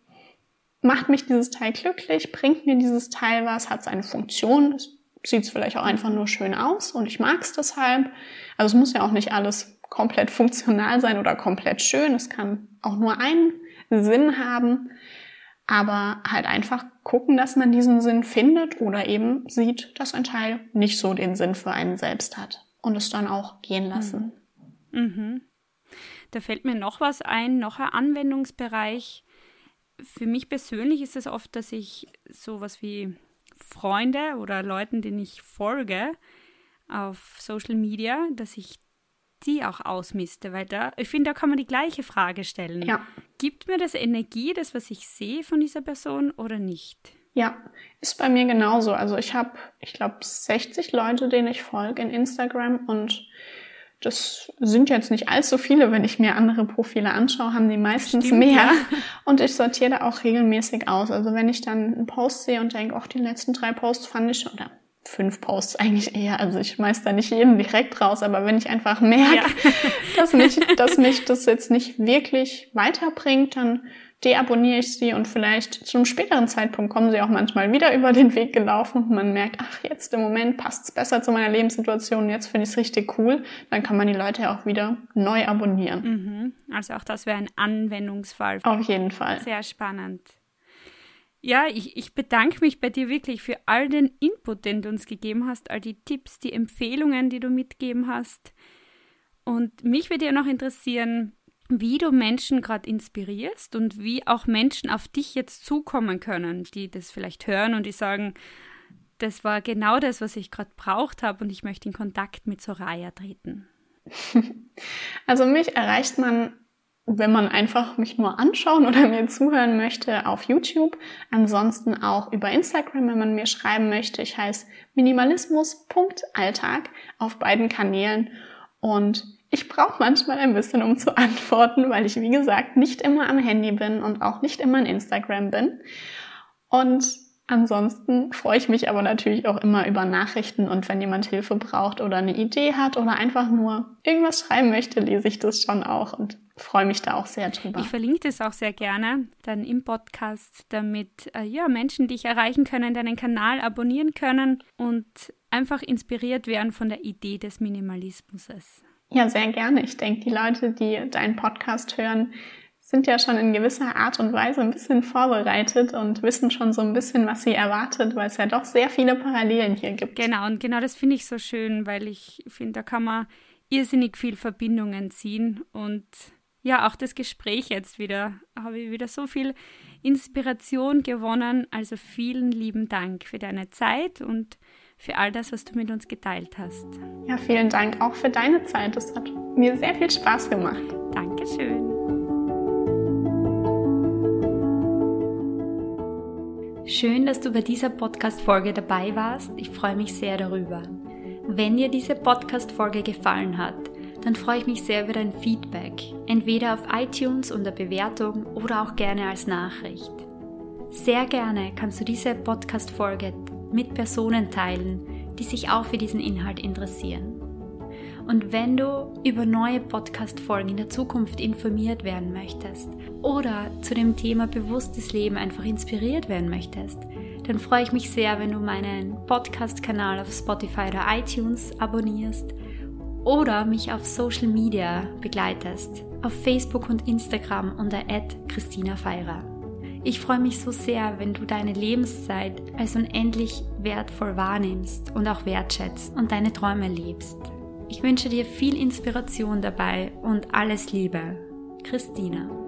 macht mich dieses Teil glücklich, bringt mir dieses Teil was, hat es eine Funktion, sieht es vielleicht auch einfach nur schön aus und ich mag es deshalb. Also es muss ja auch nicht alles komplett funktional sein oder komplett schön. Es kann auch nur einen Sinn haben, aber halt einfach gucken, dass man diesen Sinn findet oder eben sieht, dass ein Teil nicht so den Sinn für einen selbst hat und es dann auch gehen lassen. Mhm. mhm. Da fällt mir noch was ein, noch ein Anwendungsbereich. Für mich persönlich ist es oft, dass ich sowas wie Freunde oder Leuten, denen ich folge auf Social Media, dass ich die auch ausmiste, weil da, ich finde, da kann man die gleiche Frage stellen. Ja. Gibt mir das Energie, das, was ich sehe von dieser Person oder nicht? Ja, ist bei mir genauso. Also ich habe, ich glaube, 60 Leute, denen ich folge in Instagram und das sind jetzt nicht allzu viele, wenn ich mir andere Profile anschaue, haben die meistens Stimmt, mehr. Ja. Und ich sortiere da auch regelmäßig aus. Also wenn ich dann einen Post sehe und denke, auch die letzten drei Posts fand ich, oder fünf Posts eigentlich eher. Also ich schmeiß da nicht jeden direkt raus, aber wenn ich einfach merke, ja. *laughs* dass, mich, dass mich das jetzt nicht wirklich weiterbringt, dann deabonniere ich sie und vielleicht zu einem späteren Zeitpunkt kommen sie auch manchmal wieder über den Weg gelaufen und man merkt, ach, jetzt im Moment passt es besser zu meiner Lebenssituation, jetzt finde ich es richtig cool, dann kann man die Leute auch wieder neu abonnieren. Mhm. Also auch das wäre ein Anwendungsfall. Auf jeden Fall. Sehr spannend. Ja, ich, ich bedanke mich bei dir wirklich für all den Input, den du uns gegeben hast, all die Tipps, die Empfehlungen, die du mitgegeben hast. Und mich würde ja noch interessieren, wie du Menschen gerade inspirierst und wie auch Menschen auf dich jetzt zukommen können, die das vielleicht hören und die sagen, das war genau das, was ich gerade braucht habe und ich möchte in Kontakt mit Soraya treten. *laughs* Also mich erreicht man wenn man einfach mich nur anschauen oder mir zuhören möchte, auf YouTube. Ansonsten auch über Instagram, wenn man mir schreiben möchte. Ich heiße minimalismus.alltag auf beiden Kanälen. Und ich brauche manchmal ein bisschen, um zu *laughs* antworten, weil ich, wie gesagt, nicht immer am Handy bin und auch nicht immer in Instagram bin. Und Ansonsten freue ich mich aber natürlich auch immer über Nachrichten und wenn jemand Hilfe braucht oder eine Idee hat oder einfach nur irgendwas schreiben möchte, lese ich das schon auch und freue mich da auch sehr drüber. Ich verlinke das auch sehr gerne dann im Podcast, damit äh, ja, Menschen dich erreichen können, deinen Kanal abonnieren können und einfach inspiriert werden von der Idee des Minimalismus. Ja, sehr gerne. Ich denke, die Leute, die deinen Podcast hören, sind ja schon in gewisser Art und Weise ein bisschen vorbereitet und wissen schon so ein bisschen, was sie erwartet, weil es ja doch sehr viele Parallelen hier gibt. Genau, und genau das finde ich so schön, weil ich finde, da kann man irrsinnig viel Verbindungen ziehen und ja, auch das Gespräch jetzt wieder, habe ich wieder so viel Inspiration gewonnen. Also vielen lieben Dank für deine Zeit und für all das, was du mit uns geteilt hast. Ja, vielen Dank auch für deine Zeit. Es hat mir sehr viel Spaß gemacht. Dankeschön. Schön, dass du bei dieser Podcast-Folge dabei warst. Ich freue mich sehr darüber. Wenn dir diese Podcast-Folge gefallen hat, dann freue ich mich sehr über dein Feedback. Entweder auf iTunes unter Bewertung oder auch gerne als Nachricht. Sehr gerne kannst du diese Podcast-Folge mit Personen teilen, die sich auch für diesen Inhalt interessieren. Und wenn du über neue Podcast-Folgen in der Zukunft informiert werden möchtest oder zu dem Thema bewusstes Leben einfach inspiriert werden möchtest, dann freue ich mich sehr, wenn du meinen Podcast-Kanal auf Spotify oder iTunes abonnierst oder mich auf Social Media begleitest, auf Facebook und Instagram unter Christina Feirer. Ich freue mich so sehr, wenn du deine Lebenszeit als unendlich wertvoll wahrnimmst und auch wertschätzt und deine Träume lebst. Ich wünsche dir viel Inspiration dabei und alles Liebe. Christina.